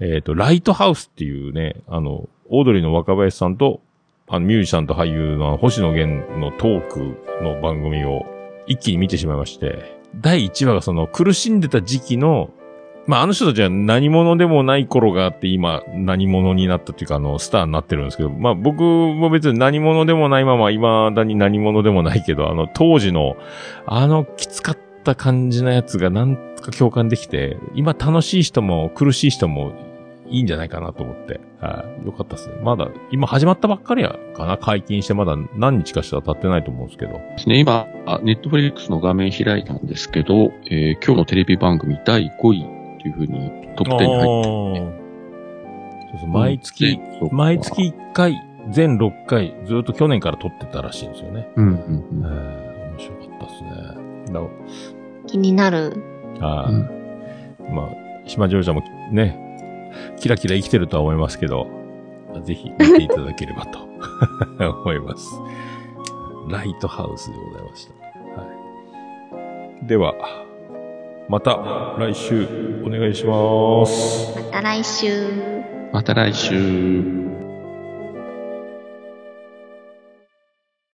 えっ、ー、と、ライトハウスっていうね、あの、オードリーの若林さんと、あの、ミュージシャンと俳優の星野源のトークの番組を一気に見てしまいまして、第1話がその苦しんでた時期の、まあ、あの人たちは何者でもない頃があって今何者になったっていうかあのスターになってるんですけど、まあ僕も別に何者でもないまま未だに何者でもないけど、あの当時のあのきつかった感じのやつがなんか共感できて、今楽しい人も苦しい人もいいんじゃないかなと思って。はい。よかったですね。まだ、今始まったばっかりやかな解禁してまだ何日かしたら経ってないと思うんですけど。ですね。今、ネットフリックスの画面開いたんですけど、えー、今日のテレビ番組第5位というふうにトップ10に入ってて、そうそう毎月、毎月1回、全6回、ずっと去年から撮ってたらしいんですよね。うんうんうん。えー、面白かったですね。気になる。はい、うん。まあ、島ジョージャもね、キラキラ生きてるとは思いますけど、ぜひ見ていただければと 思います。ライトハウスでございました。はい、では、また来週お願いします。また来週。また来週。